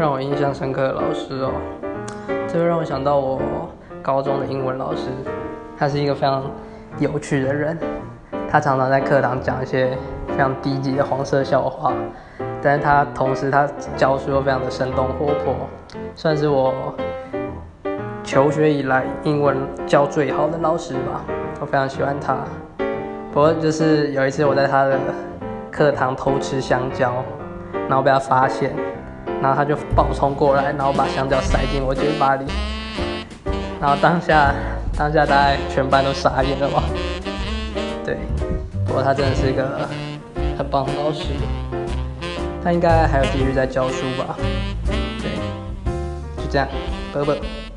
让我印象深刻的老师哦，这会让我想到我高中的英文老师，他是一个非常有趣的人，他常常在课堂讲一些非常低级的黄色笑话，但是他同时他教书又非常的生动活泼，算是我求学以来英文教最好的老师吧，我非常喜欢他。不过就是有一次我在他的课堂偷吃香蕉，然后被他发现。然后他就暴冲过来，然后把香蕉塞进我嘴巴里，然后当下当下大概全班都傻眼了吧？对，不过他真的是一个很棒的老师，他应该还有继续在教书吧？对，就这样，拜拜。